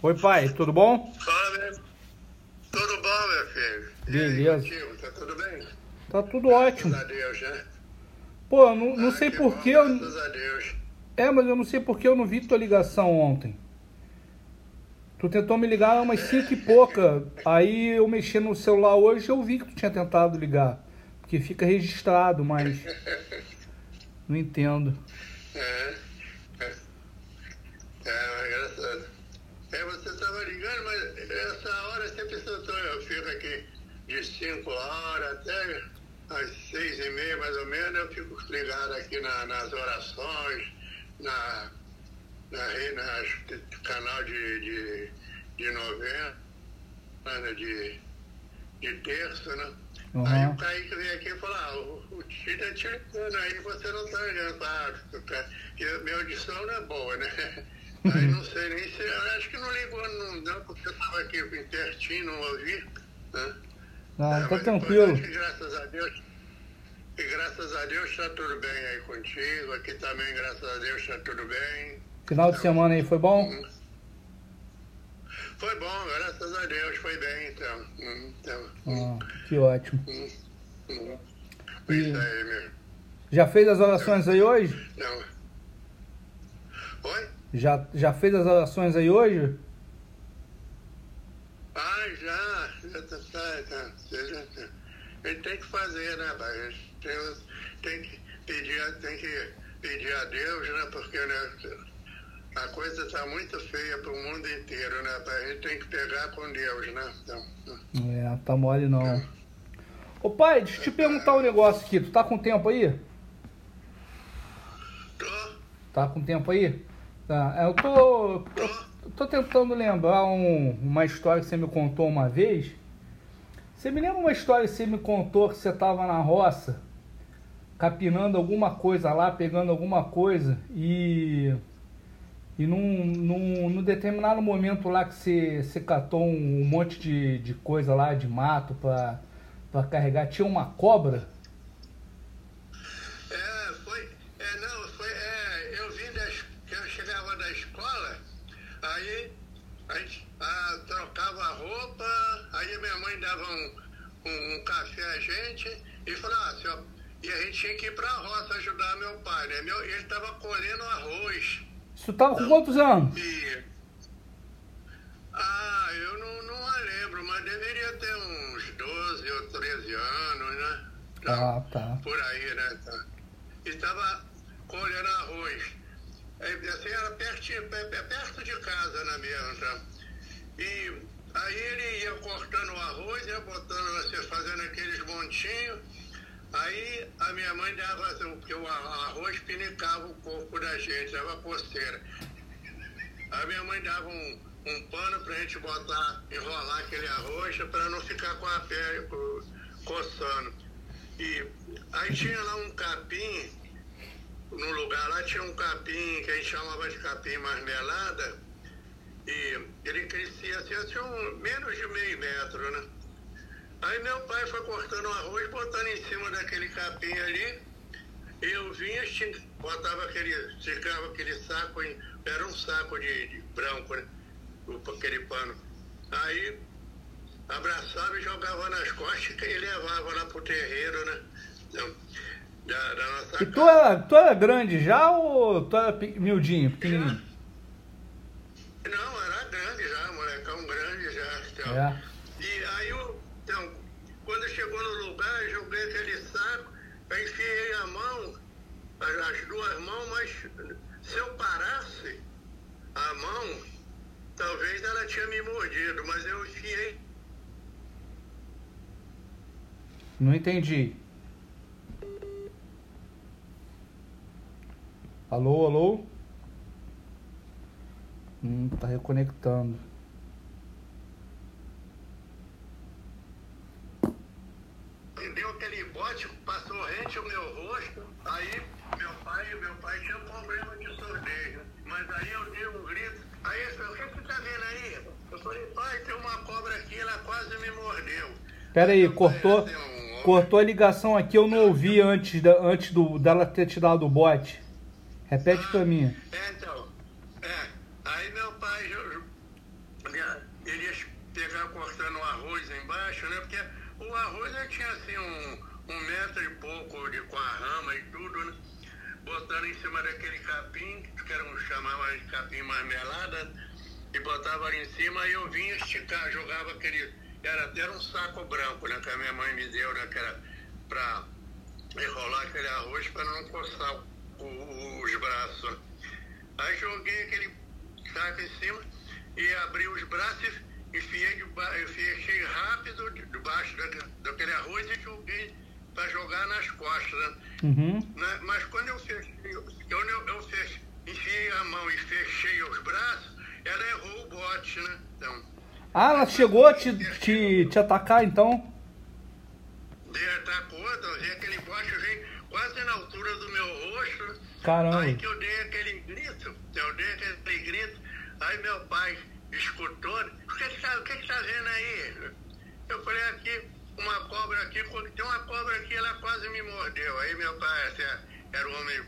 Oi, pai, tudo bom? Fala, meu. Tudo bom, meu filho? E Beleza. aí, contigo, tá tudo bem? Tá tudo ótimo. Graças a Deus, né? Pô, eu não, não Ah, sei por que eu. Graças a Deus. É, mas eu não sei por que eu não vi tua ligação ontem. Tu tentou me ligar umas cinco e pouca. Aí eu mexi no celular hoje e eu vi que tu tinha tentado ligar. Porque fica registrado, mas. Não entendo. É. É, é mas graças a Deus. É, você estava ligando, mas essa hora sempre tô, eu fico aqui de 5 horas até às seis e meia, mais ou menos, eu fico ligado aqui na- nas orações, na, na, nas canal de, de, de novena, né, de, de terça, né? Uhum. Aí o Kaique veio aqui e falou, ah, o, o Tito é te ligando aí, você não tá ligando. Ah, minha audição não é boa, né? Aí não sei nem se. Eu acho que não ligou, não, não porque eu estava aqui pertinho, não ouvi. Né? Ah, É, tá tranquilo. depois, graças a Deus. E graças a Deus está tudo bem aí contigo. Aqui também, graças a Deus, está tudo bem. Final de semana aí foi bom? Foi bom, graças a Deus, foi bem então. Hum, então hum, Ah, que ótimo. Isso aí mesmo. Já fez as orações aí hoje? Não. Oi? Já, já fez as orações aí hoje? Ah, já. já tá, tá, já. A gente tem que fazer, né, pai? Tem, tem que pedir, a- tem que pedir a Deus, né? Porque né, a coisa está muito feia para o mundo inteiro, né, pai? A gente tem que pegar com Deus, né? Então, É, tá mole não. Ô pai, deixa eu te perguntar um negócio aqui. Tu tá com tempo aí? tô, Tá com tempo aí? Tá. Eu tô. Eu tô tentando lembrar um- uma história que você me contou uma vez. Você me lembra uma história que você me contou que você tava na roça, capinando alguma coisa lá, pegando alguma coisa e. E num, num, num determinado momento lá que você, você catou um, monte de, de coisa lá, de mato pra carregar, tinha uma cobra? É, foi. É, não, foi. É, eu vim da. es- que Eu chegava da escola, aí a gente ah, trocava a roupa, aí minha mãe dava um, um, um café a gente e falava assim. E a gente tinha que ir pra roça ajudar meu pai, né? Meu, ele tava colhendo arroz. Isso tava com quantos anos? E. Ah, eu não, não a lembro, mas deveria ter uns 12 ou 13 anos, né? Ah, tá. por aí, né? Tá. E estava colhendo arroz. Assim, era pertinho, pe- pe- perto de casa, né, mesmo, tá? E aí ele ia cortando o arroz, ia botando, assim, fazendo aqueles montinhos. Aí a minha mãe dava, assim, porque o arroz pinicava o corpo da gente, dava coceira. Aí minha mãe dava um, um pano pra gente botar, enrolar aquele arroz pra não ficar com a pele co- coçando. E aí tinha lá um capim, no lugar lá tinha um capim que a gente chamava de capim marmelada, e ele crescia assim, assim um, menos de meio metro, né? Aí meu pai foi cortando o arroz, botando em cima daquele capim ali, eu vinha, botava aquele, esticava aquele saco, em- era um saco de, de branco, né? Aquele pano. Aí abraçava e jogava nas costas e levava lá pro terreiro, né? Então, da, da nossa E tu era, tu era grande já ou tu era miudinho, pequenininho? Não, era grande já, molecão grande já. Então. É. E aí, então, quando chegou no lugar, eu joguei aquele saco, eu enfiei a mão, as, as duas mãos, mas se eu parasse a mão, talvez ela tinha me mordido, mas eu enfiei Não entendi. Alô, alô? Hum, tá reconectando. deu aquele bote, o meu rosto, aí meu pai, meu pai tinha um problema de sordeio. Mas aí eu dei um grito, aí ele falou, o que que tá vendo aí? Eu falei, pai, tem uma cobra aqui, ela quase me mordeu. Pera aí, pai cortou, assim, um cortou a ligação aqui, eu não ouvi antes, da, antes do, dela ter te dado o bote. Repete pra mim. É, então, é, aí meu pai, jo- botando arroz embaixo, né? Porque o arroz eu tinha assim um, um metro e pouco de, com a rama e tudo, né? Botando em cima daquele capim, que era um chamava de capim marmelada, e botava ali em cima e eu vinha esticar, jogava aquele. Era até um saco branco, né? Que a minha mãe me deu, né? Que era enrolar aquele arroz para não coçar o, o, os braços. Aí joguei aquele saco em cima e abri os braços enfiei, de, rápido debaixo daquele arroz e joguei para jogar nas costas. Né? Uhum. Né? Mas quando eu fechei, quando eu, eu fechei, enfiei a mão e fechei os braços, ela errou o bote, né? Então, ah, ela chegou a te, te, te atacar então? De atacou, então, aquele bote veio quase na altura do meu rosto. Caramba. Aí que eu dei aquele grito, eu dei aquele grito, aí meu pai escutou, o que o que está vendo aí? Eu falei aqui, uma cobra aqui, tem uma cobra aqui, ela quase me mordeu. Aí meu pai, assim, era um homem,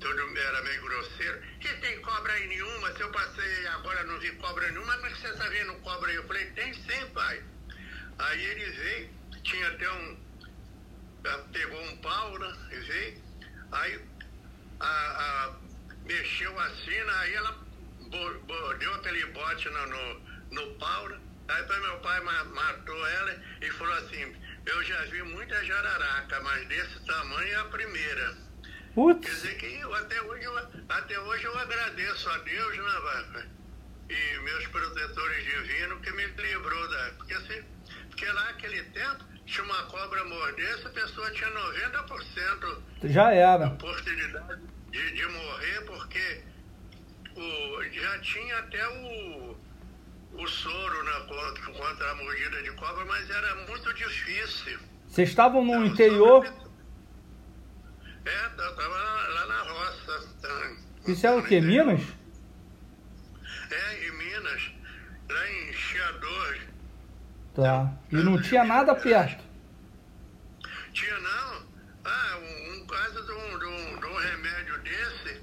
todo, era meio grosseiro, que tem cobra aí nenhuma, se eu passei agora não vi cobra nenhuma, mas você está vendo cobra aí? Eu falei, tem sim, pai. Aí ele veio, tinha até um, pegou um pau, né, e veio, aí a, a, mexeu aí ela bo, bo, deu aquele bote no, no, no pau, né, Aí meu pai matou ela e falou assim, eu já vi muita jararaca, mas desse tamanho é a primeira. Putz. Quer dizer que eu, até, hoje, eu, até hoje eu agradeço a Deus, né? E meus protetores divinos que me livrou da. Porque, assim, porque lá naquele tempo, se uma cobra mordesse, a pessoa tinha 90% já era. oportunidade de, de morrer, porque o, já tinha até o o soro na, contra, contra a mordida de cobra, mas era muito difícil. Vocês estavam no interior? É, eu estava lá, lá, na roça. Tá, Isso é o que, Minas? É, em Minas, lá em Chiador. Tá. E não tinha nada perto? Tinha não. Ah, um, um caso de um, de, um, de um remédio desse,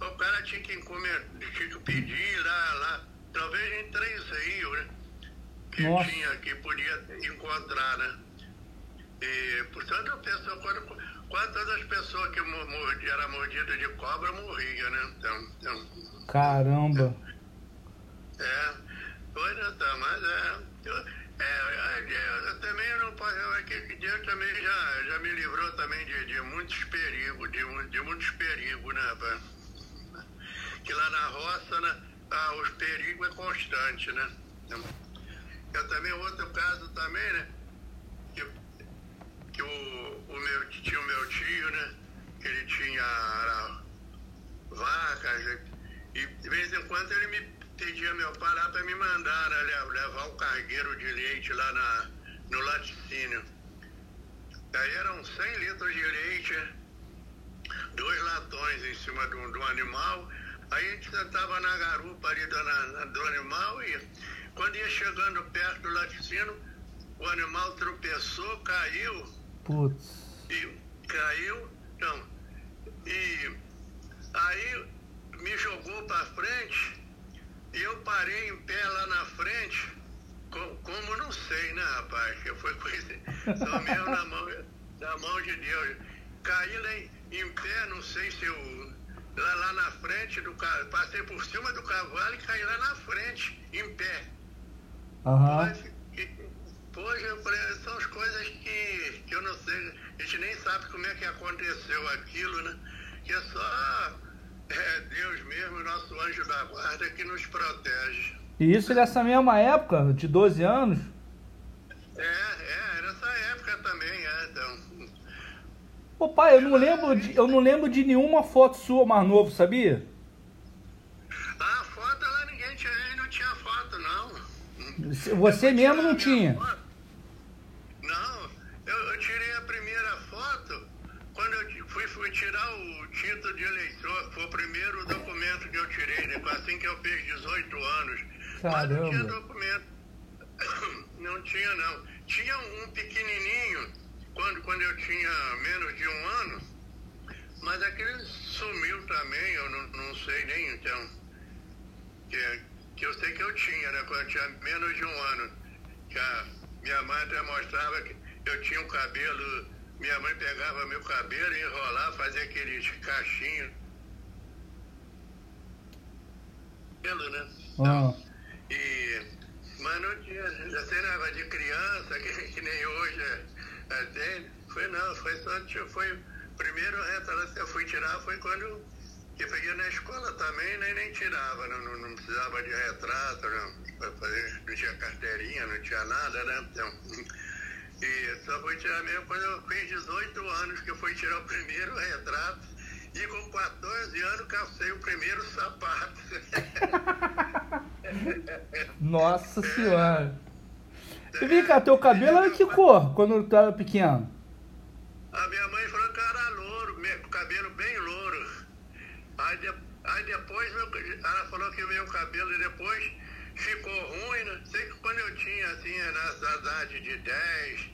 o cara tinha que, comer, tinha que pedir lá, lá talvez em três rios, né? Que Nossa. tinha, que podia encontrar, né? E, portanto, a pessoa, quando, quase todas as pessoas que mordiam, eram mordidas de cobra morriam, né? Então, então, Caramba! É, foi, né? Então, mas é. Eu, é, é, eu também não posso. É que Deus também já, já me livrou também de, de muitos perigos, de, de muitos perigos, né? Pra, que lá na roça, né? Ah, os perigos é constante, né? Eu também, outro caso também, né? Que, que o, o meu, tinha o meu tio, né? Ele tinha vacas e de vez em quando ele me pedia meu pai lá para me mandar né, levar o cargueiro de leite lá na, no laticínio. Aí eram 100 litros de leite, dois latões em cima do, do animal Aí a gente estava na garupa ali do, na, do animal e quando ia chegando perto do laticínio, o animal tropeçou, caiu. Putz. E caiu, então. E aí me jogou para frente e eu parei em pé lá na frente. Como, como não sei, né, rapaz? Que foi coisa. Só mesmo na mão, na mão de Deus. Caí lá em, em pé, não sei se eu lá, lá na frente do carro, passei por cima do cavalo e caí lá na frente, em pé. Uhum. Poxa, são as coisas que, que eu não sei, a gente nem sabe como é que aconteceu aquilo, né? Que é só é, Deus mesmo, nosso anjo da guarda, que nos protege. E isso nessa mesma época, de 12 anos? É, é, nessa época também, é, então. Ô pai, eu não lembro de, eu não lembro de nenhuma foto sua mais novo, sabia? Ah, foto lá ninguém tinha, não tinha foto não. Você mesmo não tinha? Não, eu, eu, tirei a primeira foto quando eu fui, fui tirar o título de eleitor, foi o primeiro documento que eu tirei, né, assim que eu fiz 18 anos. Caramba. Mas não tinha documento. Não tinha não. Tinha um pequenininho quando, quando eu tinha menos de um ano, mas aquele sumiu também, eu não, não sei nem então. Que, que eu sei que eu tinha, né? Quando eu tinha menos de um ano. que a minha mãe até mostrava que eu tinha um cabelo, minha mãe pegava meu cabelo, enrolava, fazia aqueles cachinhos. Pelo, né? Ah. E, mas não tinha, assim, negócio de criança, que, que nem hoje é, é, tem. Foi não, foi só, foi primeiro retrato que eu fui tirar foi quando eu ia na escola também, nem, nem tirava, não, não, não precisava de retrato, não, fazer, não tinha carteirinha, não tinha nada, né? Então, e só fui tirar mesmo quando eu fiz 18 anos que eu fui tirar o primeiro retrato e com 14 anos calcei o primeiro sapato. Nossa senhora. E vem cá, teu cabelo era que cor quando tu era pequeno? A minha mãe falou que era louro, cabelo bem louro. Aí, de- aí depois meu- ela falou que o meu cabelo depois ficou ruim, né? Sei que quando eu tinha assim, nessa idade de 10,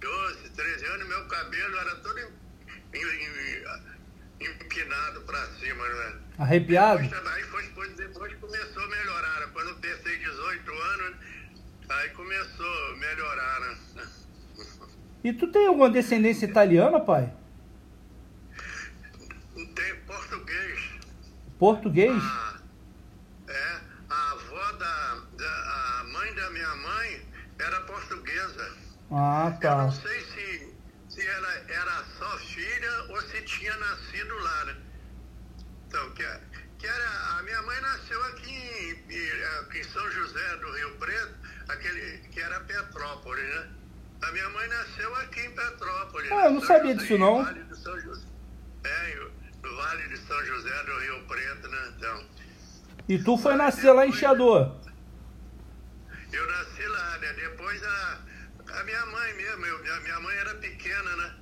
12, 13 anos, meu cabelo era todo em- em- em- empinado pra cima, né? Arrepiado? Depois, foi, depois, começou a melhorar. Quando eu pensei 18 anos, aí começou a melhorar, né? E tu tem alguma descendência italiana, pai? Tem português. Português? A, é, a avó da, da a mãe da minha mãe era portuguesa. Ah, Eu tá. não sei se, se ela era só filha ou se tinha nascido lá, né? Então, que, que era, a minha mãe nasceu aqui em, em São José do Rio Preto, aquele que era Petrópolis, né? A minha mãe nasceu aqui em Petrópolis. Ah, né? eu não São sabia José, disso, não. Vale do São José. É, no Vale de São José do Rio Preto, né? Então, E tu foi nascer lá em Chiador? Eu nasci lá, né? Depois a, a minha mãe mesmo, eu- a minha mãe era pequena, né?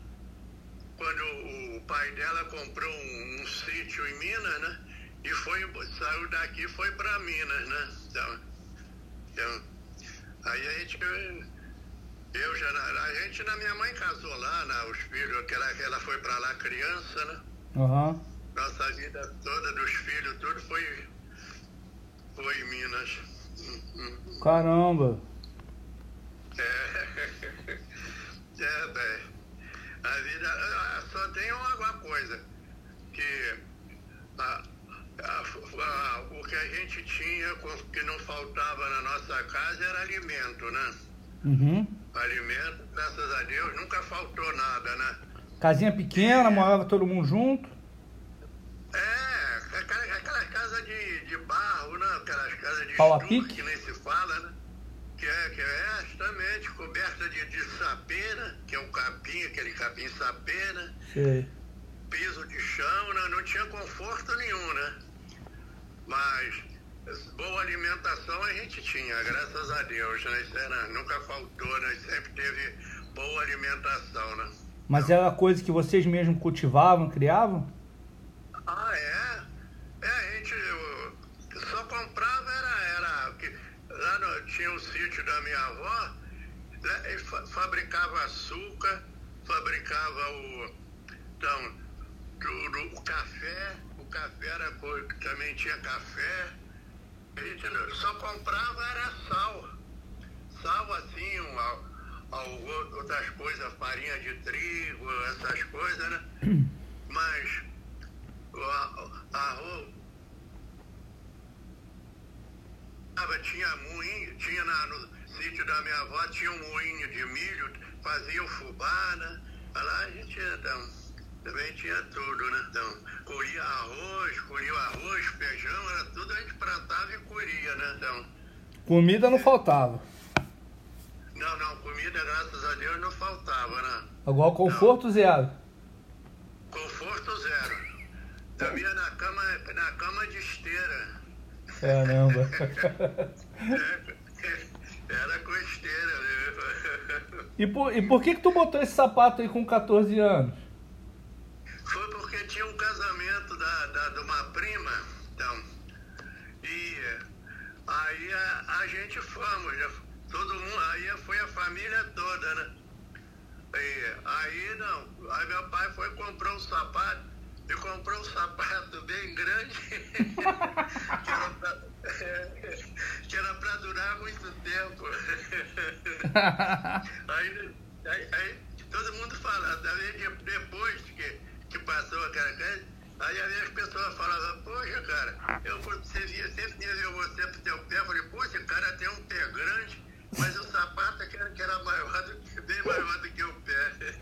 Quando o pai dela comprou um, um sítio em Minas, né? E foi, saiu daqui e foi para Minas, né? Então, então, aí a gente, eu já, a gente, na minha mãe casou lá, né? Os filhos, que ela, ela foi para lá criança, né? Aham. Nossa vida toda dos filhos, tudo foi, foi em Minas. Caramba. É, é, velho. A vida só tem uma, uma coisa, que a- a- a- o que a gente tinha, que não faltava na nossa casa era alimento, né? Uhum. Alimento, graças a Deus, nunca faltou nada, né? Casinha pequena, morava todo mundo junto. É, aquela- aquelas casas de, de barro, né? Aquelas casas de Pau pique? que nem se fala, né? Que é, que é justamente coberta de, de sapena, que é o capim, aquele capim sapena, Sei. Piso de chão, né? não tinha conforto nenhum, né? Mas boa alimentação a gente tinha, graças a Deus, né? Isso era, nunca faltou, né? Sempre teve boa alimentação, né? Mas era coisa que vocês mesmos cultivavam, criavam? Ah, é? É, a gente eu, só comprava, era, era lá no, tinha o sítio da minha avó, né, fa- fabricava açúcar, fabricava o, então, tudo, o café, o café era, co- também tinha café, a gente só comprava era sal, sal assim, um, al- al- outras coisas, farinha de trigo, essas coisas, né? Mas o arroz. Tinha moinho, tinha na- no sítio da minha avó, tinha um moinho de milho, fazia o fubá, né? Lá a gente então, também tinha tudo, né? Então, colhia arroz, colhia arroz, feijão, era tudo a gente plantava e colhia, né? Então, Comida não faltava. não, não, comida, graças a Deus, não faltava, né? Agora conforto zero. Conforto zero. Dormia na cama, na cama de esteira. Caramba. Era com esteira. E por, e por que que tu botou esse sapato aí com 14 anos? Foi porque tinha um casamento da, da, de uma prima, então. E aí a, a gente fomos, já, todo mundo, aí foi a família toda, né? E, aí não, aí meu pai foi comprar um sapato, e comprou um sapato bem grande, que, era, para durar muito tempo. aí, aí, aí, todo mundo fala, depois que, que passou aquela coisa, aí as pessoas falavam, poxa, cara, eu você via, sempre você pro teu pé, eu falei, poxa, cara tem um pé grande, mas o sapato que era, que era maior do que, bem maior do que o pé.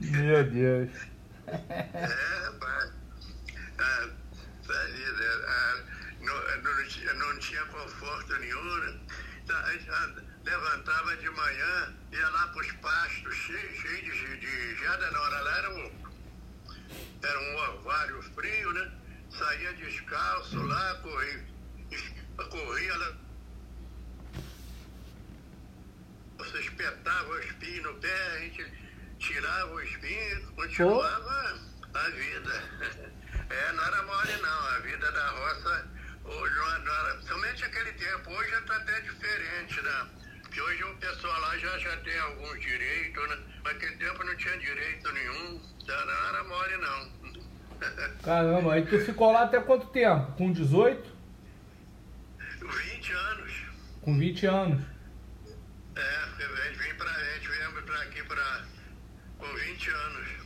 Meu Deus. É, rapaz. Ah, sabe, né? ah, não, não, tinha, não tinha conforto nenhum. Né? A gente levantava de manhã, ia lá para os pastos, cheio, cheio de, de jada, na hora lá era um, era um orvalho frio, né? Saía descalço lá, corria, corria lá. Você espetava o espinho no pé, a gente tirava o espinho, continuava oh. a vida. É, não era mole não, a vida da roça Hoje, somente aquele tempo, hoje já está até diferente, né? Porque hoje o pessoal lá já, já tem alguns direitos, né? Mas naquele tempo não tinha direito nenhum, não era mole não. Caramba, aí tu ficou lá até quanto tempo? Com 18? 20 anos. Com 20 anos? É, a gente vem pra, a gente vem pra aqui pra, com 20 anos.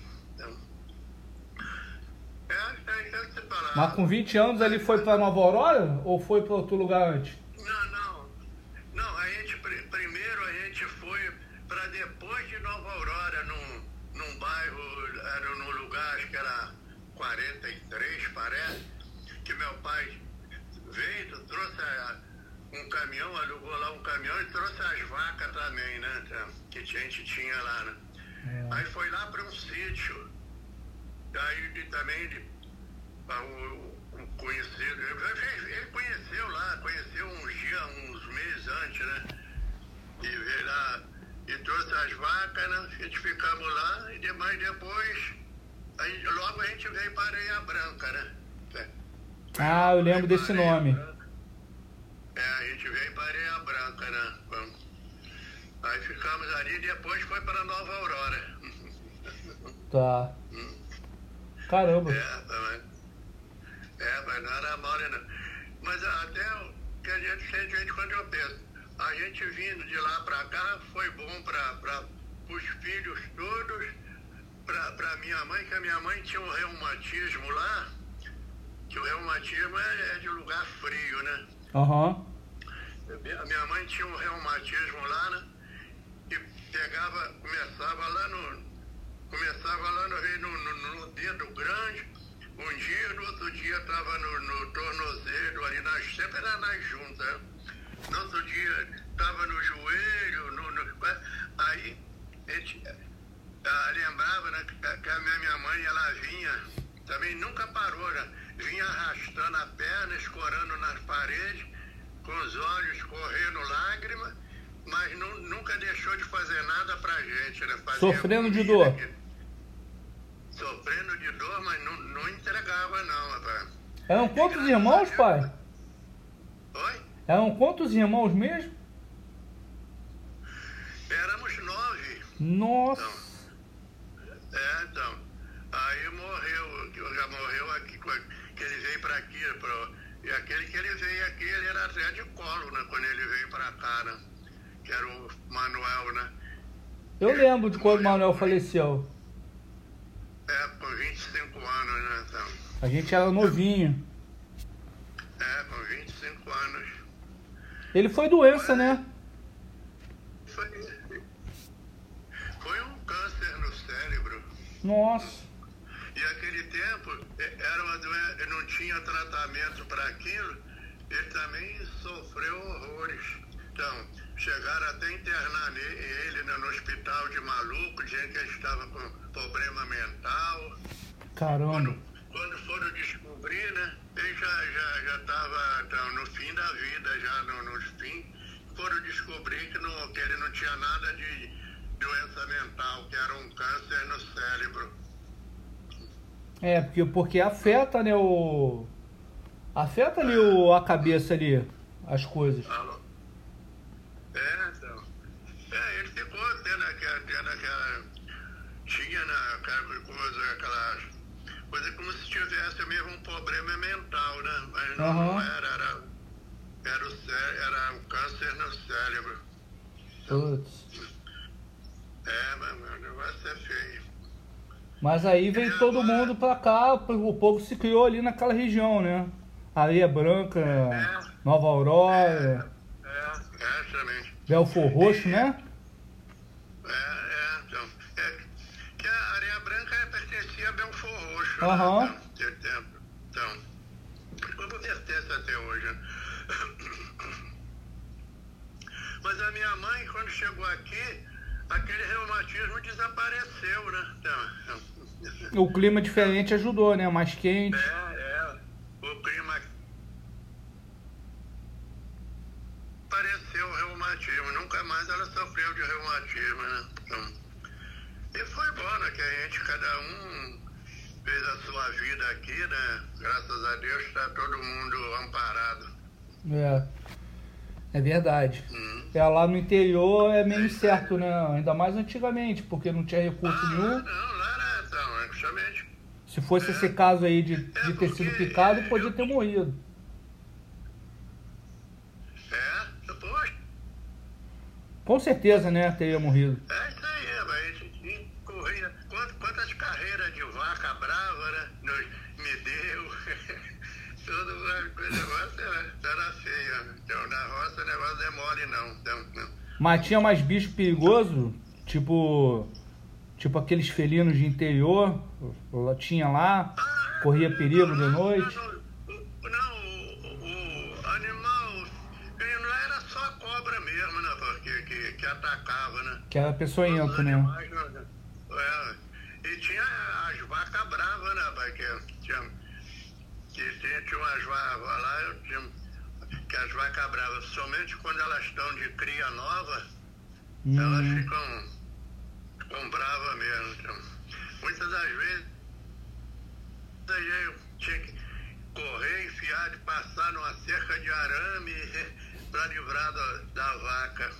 Mas com 20 anos ele foi para Nova Aurora ou foi para outro lugar antes? Não, não. Não, a gente, primeiro a gente foi para depois de Nova Aurora, num, num bairro, era num lugar, acho que era 43, parece, que meu pai veio, trouxe a, um caminhão, alugou lá um caminhão e trouxe as vacas também, né? Que a gente tinha lá, né? É. Aí foi lá para um sítio. Aí também um, um conhecido, ele conheceu lá, conheceu uns dias, uns meses antes, né? E veio lá e trouxe as vacas, né? A gente ficamos lá e demais depois, aí, logo a gente veio para Areia Branca, né? Ah, eu lembro desse nome. É, a gente veio para Areia Branca, né? Aí ficamos ali e depois foi para Nova Aurora. Tá. Caramba. É, mas, é, mas não era mole não. Mas até que a gente sente quando eu penso, a gente vindo de lá para cá foi bom para os filhos todos, para minha mãe, que a minha mãe tinha um reumatismo lá, que o reumatismo é, é de lugar frio, né? Uhum. A minha mãe tinha um reumatismo lá, né? E pegava, começava lá no. Começava lá no, no, no, dedo grande um dia, no outro dia estava no, no, tornozelo, ali nas, sempre era nas juntas. No outro dia estava no joelho, no, no, aí a gente ah, lembrava né, que a minha, minha mãe ela vinha, também nunca parou, né, vinha arrastando a perna, escorando nas paredes, com os olhos correndo lágrimas, mas nu, nunca deixou de fazer nada pra gente. Né, Sofrendo de dor. Sofrendo de dor, mas não, não entregava não, rapaz. Eram quantos irmãos, pai? Oi? Eram quantos irmãos mesmo? Éramos nove. Nossa. Então, é, então. Aí morreu, já morreu aqui, que ele veio para aqui, pra, e aquele que ele veio aqui, ele era até de colo, né, quando ele veio para cá, né? Que era o Manuel, né? Eu lembro de quando o Manuel faleceu. É, com 25 anos, né, então. A gente era novinho. É, com 25 anos. Ele foi doença, né? Foi, foi um câncer no cérebro. Nossa. Era uma doença, não tinha tratamento para aquilo, ele também sofreu horrores. Então, chegaram até internar ele no hospital de maluco, dizendo que ele estava com problema mental. Caramba. Quando, quando foram descobrir, né? Ele já já já estava então, no fim da vida, já no, no fim, foram descobrir que, não, que ele não tinha nada de doença mental, que era um câncer no cérebro. É, porque, porque afeta, né, o... Afeta ali o, a cabeça ali, as coisas. Alô? É, então. É, ele ficou tendo aquela, tendo aquela tinha naquela coisa, aquela coisa como se tivesse mesmo um problema mental, né? Mas não, uhum. não era, era, Era, o cé- era um câncer no cérebro. Putz. É, mas meu negócio é feio. Mas aí veio todo mundo pra cá, o povo se criou ali naquela região, né? Areia Branca, Nova Aurora, É, é, também. Belfor Roxo, né? É, é, então. É, que a Areia Branca pertencia a Belfor Roxo. né? Aham. Então, de tempo. Então, como pertence até hoje. né? Mas a minha mãe, quando chegou aqui, aquele reumatismo desapareceu, né? Então, O clima diferente ajudou, né? Mais quente. é, é. O clima apareceu o reumatismo. Nunca mais ela sofreu de reumatismo, né? Então, e foi bom, né? Que a gente, cada um fez a sua vida aqui, né? Graças a Deus está todo mundo amparado. É. É verdade. Hum. É, lá no interior é meio incerto, né? Ainda mais antigamente, porque não tinha recurso Ah, nenhum. não, lá era, então, é justamente. Se fosse esse caso aí de, de ter sido picado, podia ter morrido. É, poxa. Com certeza, né? Teria morrido. É isso aí, mas a gente tinha corrida. Quantas, quantas carreiras de vaca brava, né? Nos, me deu. Tudo uma coisa, o negócio era, era feio. né? Então, na roça o negócio não não. Não. Mas tinha mais bicho perigoso, tipo. Tipo aqueles felinos de interior. Tinha lá, corria perigo de noite. Não, não, o, animal, não era só a cobra mesmo, né? Porque que, que atacava, né? Que era peçonhento, né? Animais, né? É. E tinha as vacas bravas, né, pai? Que tinha, que tinha, tinha umas vacas lá, eu tinha, que as vacas bravas, somente quando elas estão de cria nova, elas Hum, ficam, ficam bravas mesmo. Então, muitas das vezes eu tinha que correr, enfiar e passar numa cerca de arame para livrar da, da vaca.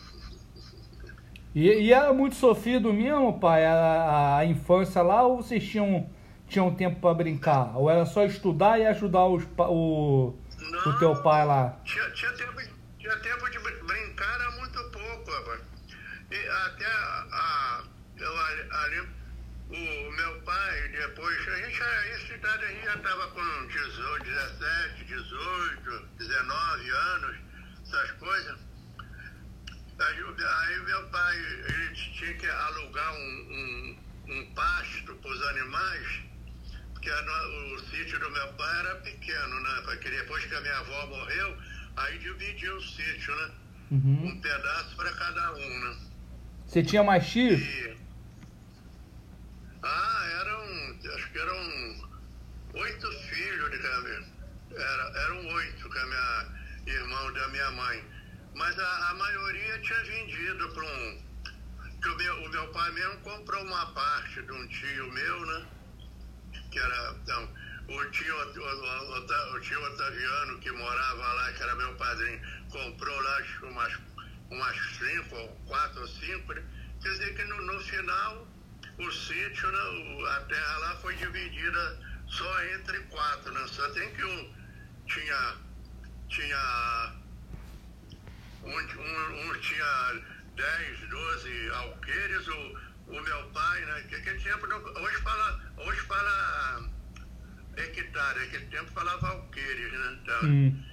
E, e era muito sofrido mesmo, pai, a, a infância lá, ou vocês tinham, tinham tempo pra brincar? Ou era só estudar e ajudar os, pa- o, o teu pai lá? Tinha, tinha, tempo, tinha tempo de brin- brincar, era muito pouco, rapaz. E até a, a- eu, ali, o meu pai, depois, a gente, já- essa idade aí já estava com 18, 17, 18, 19 anos, essas coisas. Aí, aí meu pai, ele tinha que alugar um, um, um pasto para os animais, porque a o sítio do meu pai era pequeno, né? Porque depois que a minha avó morreu, aí dividiu o sítio, né? Uhum. Um pedaço para cada um, né? Você tinha mais tios? E... Ah, eram, acho que eram oito filhos de. Era, eram oito que a minha irmão da minha mãe. Mas a, a maioria tinha vendido para um. Que o meu, o meu pai mesmo comprou uma parte de um tio meu, né? Que era. Então, o tio, o, o, tio Otaviano, que morava lá, que era meu padrinho, comprou lá umas, umas cinco, quatro ou cinco, né? Quer dizer que no, no final o sítio, né, a terra lá foi dividida só entre quatro, né? Só tem que um tinha. tinha um, um, um tinha 10, 12 alqueires, o, o meu pai, né? Que aquele tempo, não- hoje fala, hoje fala hectare, aquele tempo falava alqueires, né? Então, Hum.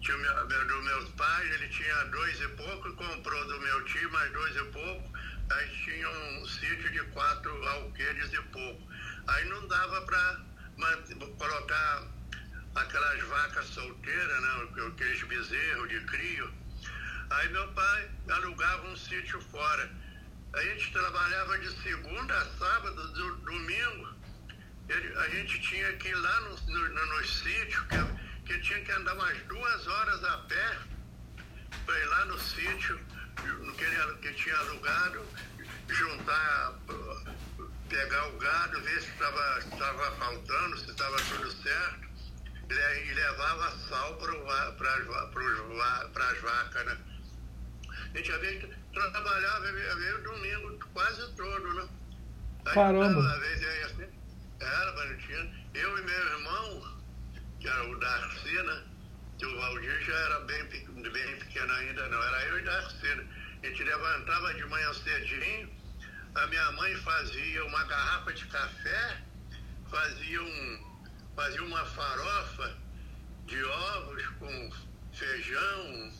tinha meu, meu, do meus pais, ele tinha dois e pouco, e comprou do meu tio mais dois e pouco, aí tinha um sítio de quatro alqueires e pouco. Aí não dava para colocar aquelas vacas solteiras, né, aqueles bezerros de crio. Aí meu pai alugava um sítio fora. A gente trabalhava de segunda a sábado, do, domingo, ele- a gente tinha que ir lá no, no, no, sítio, que, que tinha que andar umas duas horas a pé para ir lá no sítio no que, ele, que tinha alugado, juntar, pegar o gado, ver se estava faltando, se estava tudo certo, e levava sal para as vacas, né? A gente às vezes trabalhava às vezes, domingo quase todo, né? Aí, Caramba. Às vezes aí, assim, era. Eu e meu irmão, que era o Darcy, né? o Valdir já era bem, bem pequeno ainda, não. Era eu e Darcina. A gente levantava de manhã cedinho, a minha mãe fazia uma garrafa de café, fazia, um, fazia uma farofa de ovos com feijão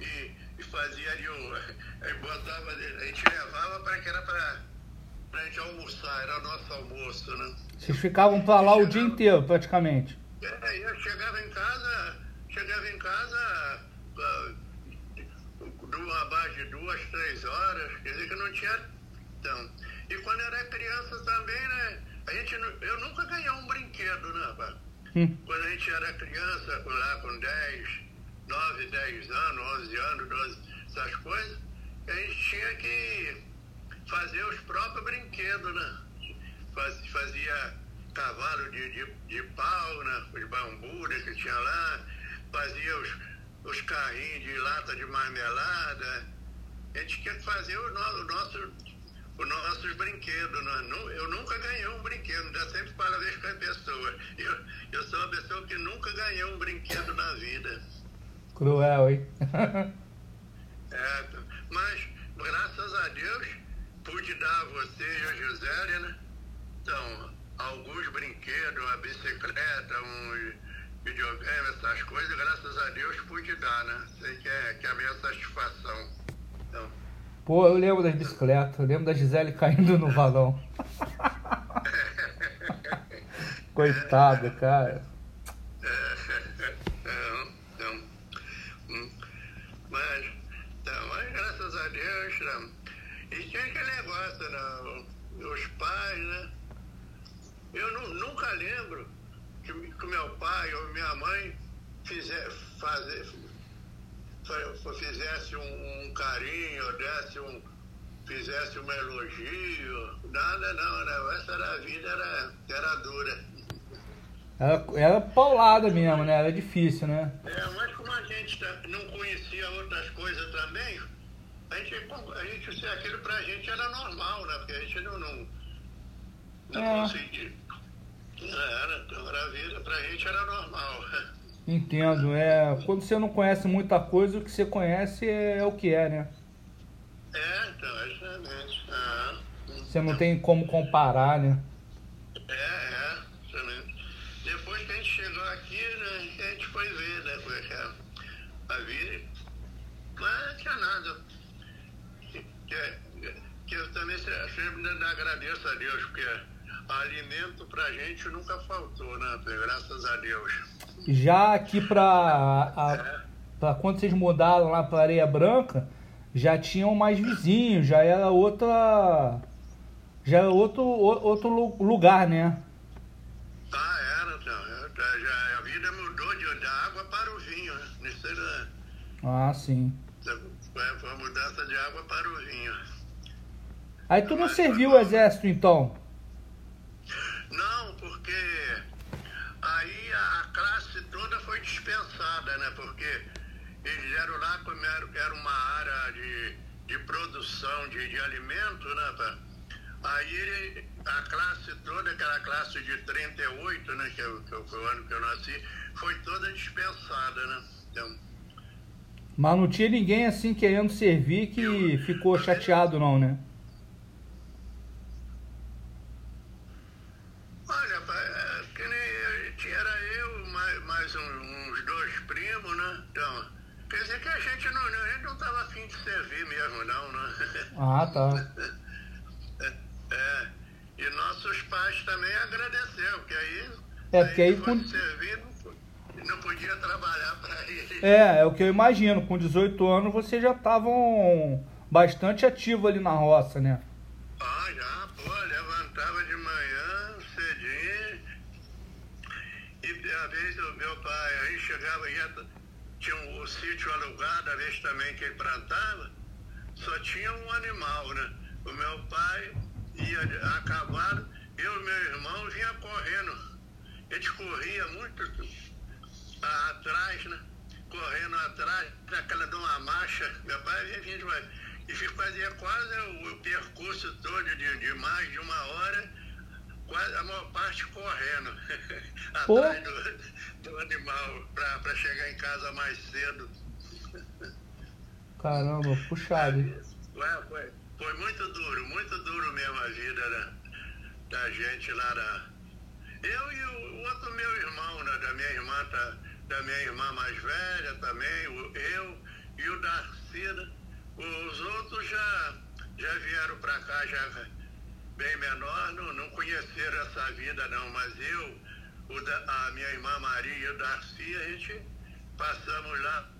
e, e fazia ali o. Aí botava, a gente levava para que era para a gente almoçar, era o nosso almoço, né? Vocês ficavam para lá o dia inteiro, praticamente. É, eu chegava em casa, chegava em casa uma base de duas, três horas, quer dizer que não tinha. Então, e quando era criança também, né? A gente, eu nunca ganhei um brinquedo, né, pá? Hum. Quando a gente era criança, lá com 10, 9, 10 anos, 11 anos, 12, essas coisas, a gente tinha que fazer os próprios brinquedos, né? Faz, fazia cavalo de, de, de pau, né? Os bambu né, que tinha lá, fazia os, os carrinhos de lata de marmelada. A gente tinha que fazer o, no, o nosso, os nossos brinquedos. Né? Eu nunca ganhei um brinquedo, ainda sempre vez com a pessoa. Eu, eu sou uma pessoa que nunca ganhei um brinquedo na vida. Cruel, hein? é, mas graças a Deus pude dar a você e a Gisele, né? Então, alguns brinquedos, uma bicicleta, um videogame, essas coisas, graças a Deus pude dar, né? Sei que é, que é a minha satisfação. Então, Pô, eu lembro das bicicletas, eu lembro da Gisele caindo no vagão. Coitada, cara. Então, mas, então, mas graças a Deus, né? e tinha aquele negócio, né? Os pais, né? Eu nunca lembro que, que meu pai ou minha mãe fizer, fazer, fizesse um, um carinho, desse um, fizesse um elogio, nada não, né? Essa era a vida, era, era dura. Era, era paulada mesmo, né? Era difícil, né? É, mas como a gente tá, não conhecia outras coisas também, a gente, a gente, aquilo pra gente era normal, né? Porque a gente não, não, não é. conseguia era, então era a vida, pra gente era normal. Entendo, é. Quando você não conhece muita coisa, o que você conhece é, é o que é, né? É, então, exatamente. Ah, você não tem como comparar, né? É, é, exatamente. Depois que a gente chegou aqui, né, a gente foi ver, né, como é que é a vida. Mas não tinha nada. Que, que, que eu também sempre agradeço a Deus, porque alimento pra gente nunca faltou, né? Graças a Deus. Já aqui pra, a, é. pra quando vocês mudaram lá pra Areia Branca, já tinham mais vizinhos, já era outra. Já era outro, outro lugar, né? Ah, era, então. Já, a vida mudou de, da água para o vinho, né? Era... Ah, sim. Foi a mudança de água para o vinho. Aí tu não serviu o exército então? Né? Porque eles eram lá como era, uma área de, de produção de, de alimento, né? Tá? Aí ele, a classe toda, aquela classe de 38, né? Que, eu, que foi o ano que eu nasci, foi toda dispensada, né? Então, mas não tinha ninguém assim querendo servir que eu, ficou chateado não, né? Ah, tá. É, é, e nossos pais também agradeceram, porque aí. É, porque aí. Com... Servir, não, não podia trabalhar para eles. É, é o que eu imagino. Com 18 anos vocês já estavam bastante ativos ali na roça, né? Ah, já, pô, levantava de manhã, cedinho. E a vez o meu pai aí chegava, ia, tinha um, o sítio alugado, a vez também que ele plantava só tinha um animal, né? O meu pai ia a cavalo, eu e meu irmão vinha correndo. Gente corria muito atrás, né? Correndo atrás, naquela de uma marcha. Meu pai vinha vindo demais. E fazia quase o, o percurso todo de, de mais de uma hora quase a maior parte correndo atrás do, do animal para chegar em casa mais cedo. Caramba, puxado. Ué, foi, foi muito duro, muito duro mesmo a vida da, da gente lá na. Eu e o outro meu irmão, né, da minha irmã, tá, da minha irmã mais velha também, o, eu e o Darcy, né, os outros já, já vieram para cá, já bem menor, não, não conheceram essa vida não, mas eu, o da, a minha irmã Maria e o Darcy, a gente passamos lá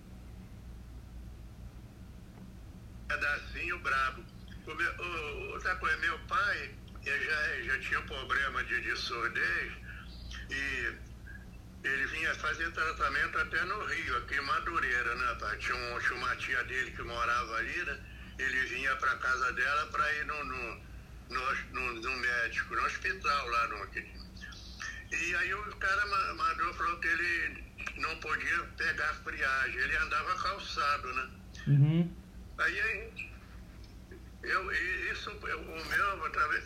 pedacinho brabo. Meu, outra coisa, meu pai já, já tinha um problema de, de surdez e ele vinha fazer tratamento até no Rio, aqui em Madureira, né, pai? Tinha, um, tinha uma tia dele que morava ali, né? Ele vinha para casa dela para ir no, no, no, no, médico, no hospital lá no. E aí o cara mandou, falou que ele não podia pegar friagem, ele andava calçado, né? Uhum. Aí eu, isso, eu, o meu, talvez.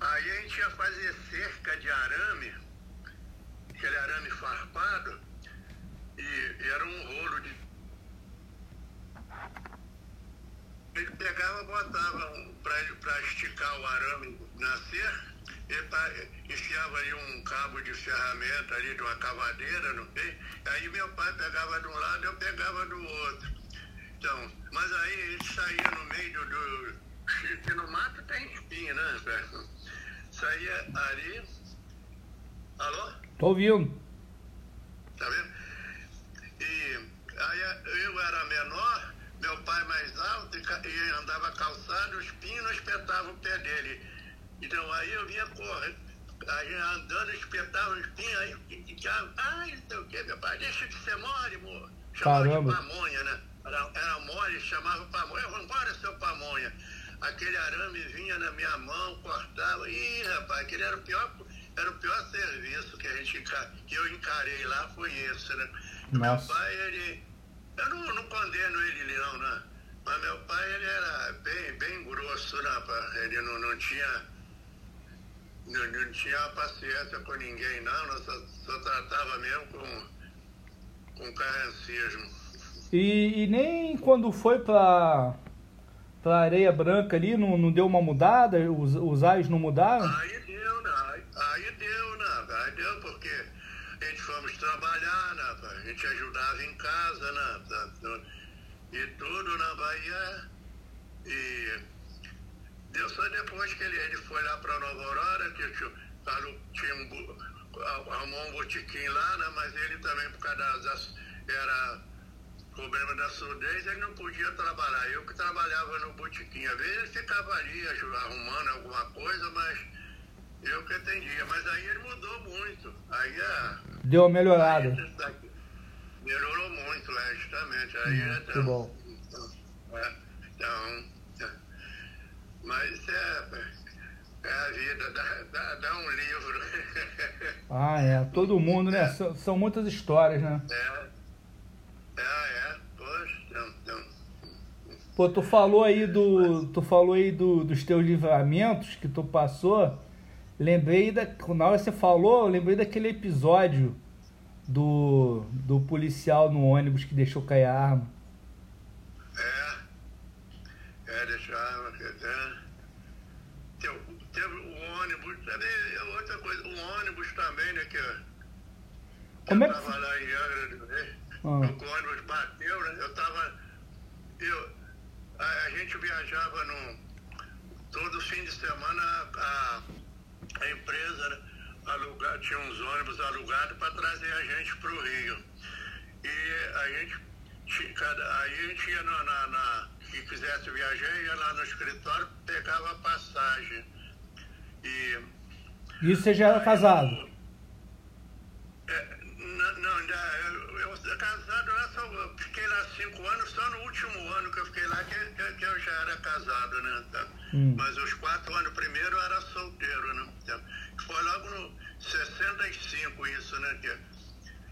Aí a gente ia fazer cerca de arame, aquele arame farpado, e, e era um rolo de. Ele pegava, botava um, para esticar o arame na cerca, ele enfiava ali um cabo de ferramenta ali de uma cavadeira, não tem? Aí meu pai pegava de um lado, eu pegava do outro. Então, mas aí ele saía no meio do. do no mato tem espinho, né? Saía ali. Alô? Tô ouvindo. Tá vendo? E aí eu era menor, meu pai mais alto, e andava calçado, os pinos espetavam o pé dele. Então aí eu vinha correr, aí andando, espetava os pinos, aí, e, ai, não sei o que, meu pai, deixa de ser mole, amor. Chamava Caramba. de pamonha, né? Era, era mole, chamava pamonha, vambora, seu pamonha. Aquele arame vinha na minha mão, cortava, ih, rapaz, aquele era o pior, era o pior serviço que a gente que eu encarei lá, foi esse, né? Nossa. Meu pai, ele. Eu não, não condeno ele não, né? Mas meu pai, ele era bem, bem grosso, né, rapaz? Ele não, não tinha. Não, não tinha paciência com ninguém, não, só, só tratava mesmo com, com carrancismo. E, e nem quando foi pra, pra areia branca ali, não, não deu uma mudada? Os, os ais não mudaram? Aí deu, né? Aí, aí deu, né? Aí deu, porque a gente fomos trabalhar, né? A gente ajudava em casa, né? E tudo na Bahia. E deu só depois que ele, ele foi lá pra Nova Aurora, que tinha, tinha um, arrumou um botiquim lá, né? Mas ele também, por causa das. Era problema da surdez, ele não podia trabalhar. Eu que trabalhava no botiquim, às vezes ele ficava ali arrumando alguma coisa, mas eu que atendia. Mas aí ele mudou muito. Aí a. Deu uma melhorada. Aí, melhorou muito, é, justamente. Aí, Hum, então, que bom. Então, é, então, é. mas isso é, é a vida, dá, dá, dá um livro. Ah, é. Todo mundo, né? São, são muitas histórias, né? é. É, é, poxa. Pô, tu falou aí do. Tu falou aí do, dos teus livramentos que tu passou. Lembrei da. Na hora que você falou, lembrei daquele episódio do, do policial no ônibus que deixou cair a arma. É, é, deixava, é. Teve, teve o ônibus, também, outra coisa, o ônibus também, né, que Como eu é que lá em Ah. o ônibus bateu, né, eu tava, eu, a, a gente viajava no, todo fim de semana, a, a empresa, né, alugar, tinha uns ônibus alugados para trazer a gente para o Rio. E a gente, cada, aí a gente ia na, na, na que quisesse viajar, ia lá no escritório, pegava a passagem. E Isso você já era casado. É, não, ainda, eu, eu casado lá, só, eu fiquei lá cinco anos, só no último ano que eu fiquei lá que, que, que eu já era casado, né? tá? Hum. Mas os quatro anos primeiro eu era solteiro, né? tá? Foi logo no 65 isso, né? Que,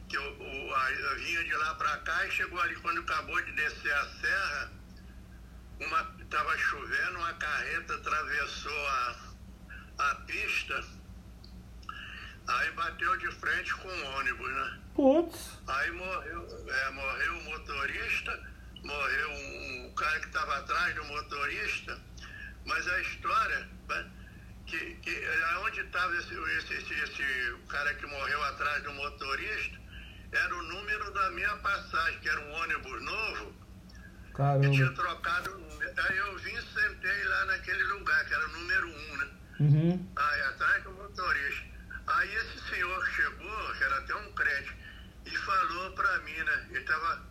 que eu, o, a- eu vinha de lá pra cá e chegou ali quando acabou de descer a serra, uma, tava chovendo, uma carreta atravessou a, a pista bateu de frente com o ônibus, né? Putz. Aí morreu, é, morreu o motorista, morreu um, um cara que estava atrás do motorista, mas a história, né, que, que onde estava esse, esse, esse, esse cara que morreu atrás do motorista, era o número da minha passagem, que era um ônibus novo, Caramba. que tinha trocado. Aí eu vim e sentei lá naquele lugar, que era o número um, né? Uhum. Aí atrás do motorista. Aí esse senhor chegou, que era até um crente, e falou pra mim, né? Ele tava.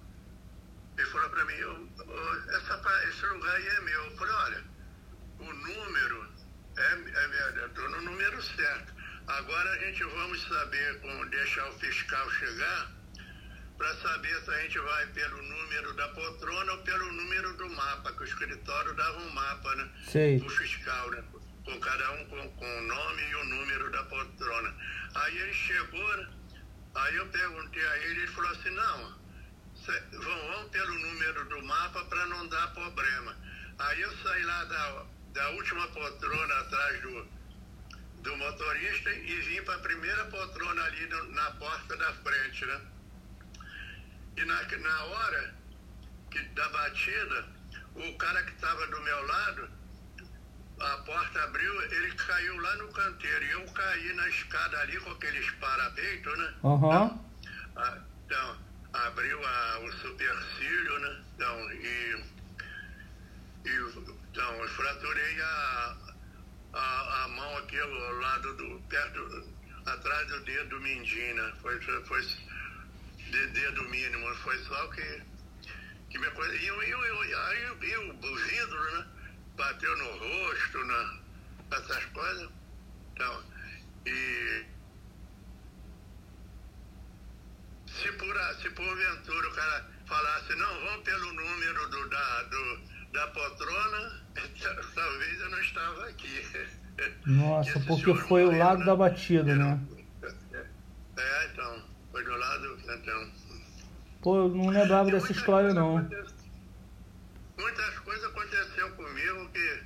Ele falou pra mim, eu, eu, essa, esse lugar aí é meu. Eu falei, olha, o número é, é eu tô no número certo. Agora a gente vamos saber como deixar o fiscal chegar para saber se a gente vai pelo número da poltrona ou pelo número do mapa, que o escritório dava um mapa, né? Sei. O fiscal, né? Com cada um com, com o nome e o número da poltrona. Aí ele chegou? Aí eu perguntei a ele, ele falou assim, não, cê- vão, vão pelo número do mapa para não dar problema. Aí eu saí lá da, da última poltrona atrás do, do motorista e vim para a primeira poltrona ali no- na porta da frente, né? E na, na hora que, da batida, o cara que estava do meu lado, a porta abriu, ele caiu lá no canteiro. E eu caí na escada ali com aqueles parapeitos, né? Ah, Então, abriu a, o supercílio, né? Então, e, e então, eu fraturei a, a, a mão aqui ao lado do. perto, atrás do dedo mindinho, né? Foi, foi de dedo mínimo, foi só que, que me coisa. E, eu- e, e, e o vidro, né? Bateu no rosto, na, essas coisas. Então, e se por, se porventura o cara falasse, não, vamos pelo número do, da, do, da poltrona, talvez eu não estava aqui. Nossa, porque foi o lado né? da batida, Era- né? É, então, foi do lado, então. Pô, eu não lembrava dessa história não. aconte- Muitas coisas aconteceram comigo que,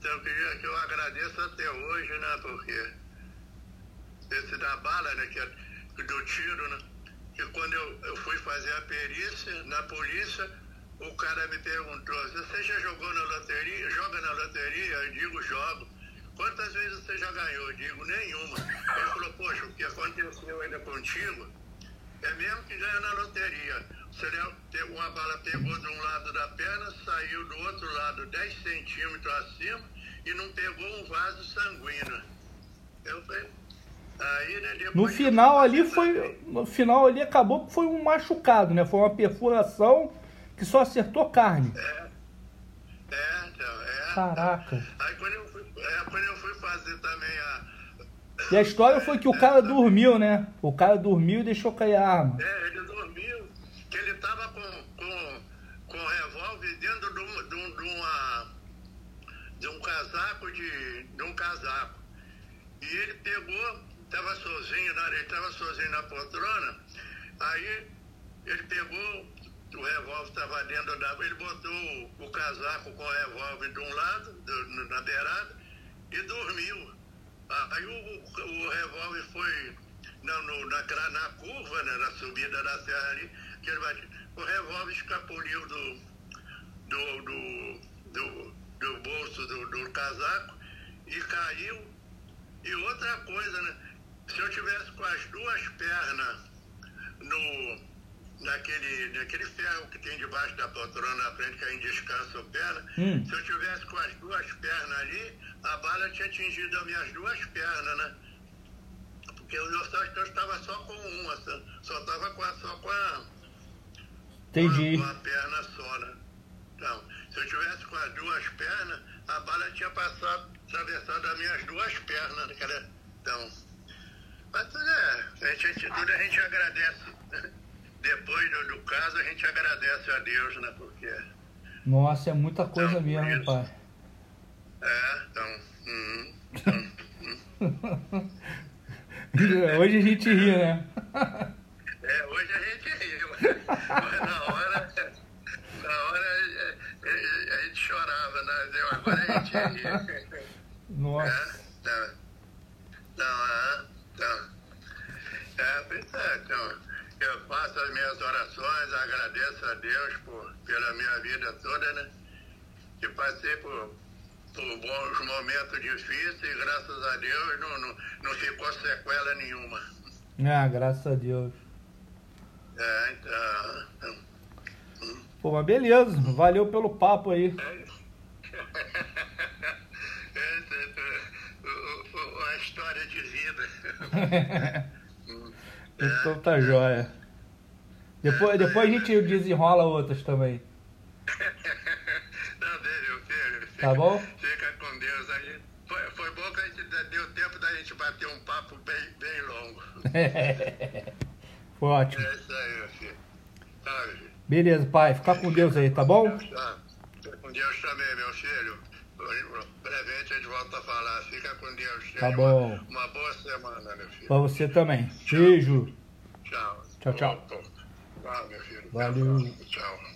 que eu, que eu agradeço até hoje, né? Porque esse da bala, né? Que é do tiro, né? Que quando eu, eu fui fazer a perícia na polícia, o cara me perguntou, você já jogou na loteria? Joga na loteria? Eu digo, jogo. Quantas vezes você já ganhou? Eu digo, nenhuma. Ele falou, poxa, o que aconteceu ainda contigo é mesmo que ganha na loteria. Uma bala pegou de um lado da perna, saiu do outro lado 10 centímetros acima e não pegou um vaso sanguíneo. Eu falei. Aí, né, No final ali foi. No final ali acabou que foi um machucado, né? Foi uma perfuração que só acertou carne. É, então, é. Caraca. Aí quando eu fui, é, quando eu fui fazer também a. E a história foi que o cara dormiu, né? O cara dormiu e deixou cair a arma. É, ele dormiu, que ele estava com, com, com um revólver dentro de, um, de, um, de uma, de um casaco de, de um casaco. E ele pegou, estava sozinho, na, ele estava sozinho na poltrona, aí ele pegou, o revólver estava dentro da. Ele botou o, o casaco com o revólver de um lado, do- na beirada, e dormiu. Aí o, o, o revólver foi na, no- na, na curva, né, na subida da serra ali, que ele bate- o revólver escapuliu do, do, do, do, do bolso do, do casaco e caiu. E outra coisa, né? Se eu tivesse com as duas pernas no, naquele, naquele ferro que tem debaixo da poltrona na frente, que aí descansa o perna, Hum. se eu tivesse com as duas pernas ali, a bala tinha atingido as minhas duas pernas, né? Porque eu, eu só- eu estava só com uma, só- estava com a, só com a, Entendi. com a perna só, né? Então, se eu tivesse com as duas pernas, a bala tinha passado, atravessado as minhas duas pernas, né, cara? Então, mas tudo é, a gente, tudo a gente agradece. né? Depois do, do caso, a gente agradece a Deus, né? Porque, Nossa, é muita coisa Não, mesmo, isso. pai. é, então, hum, então Hoje a gente ri, né? É, hoje a gente ri, mas, mas na hora, na hora a gente chorava, né? Agora a gente ri. Nossa. É, tá. Não, é, tá. é, então, eu faço as minhas orações, agradeço a Deus por, pela minha vida toda, né? Que passei por, por bons momentos difíceis, graças a Deus não, não, não ficou sequela nenhuma. Ah, graças a Deus. É, então. Pô, mas beleza, valeu pelo papo aí. Essa é o- o- a história de vida. então tá jóia. Depois, depois a gente desenrola outras também. Não, filho. Tá bom? Fica com Deus. A gente, foi, foi bom que a gente deu tempo da gente bater um papo bem, bem longo. Foi ótimo. É isso aí, meu filho. Filho. Beleza, pai. Fica com Deus aí, tá bom? Tá. Fica com Deus também, meu filho. Brevemente a gente volta a falar. Fica com Deus. Tá bom. Uma, uma boa semana, meu filho. Pra você também. Beijo. Tchau. Tchau, tchau. Tchau, meu filho. Valeu. Tchau.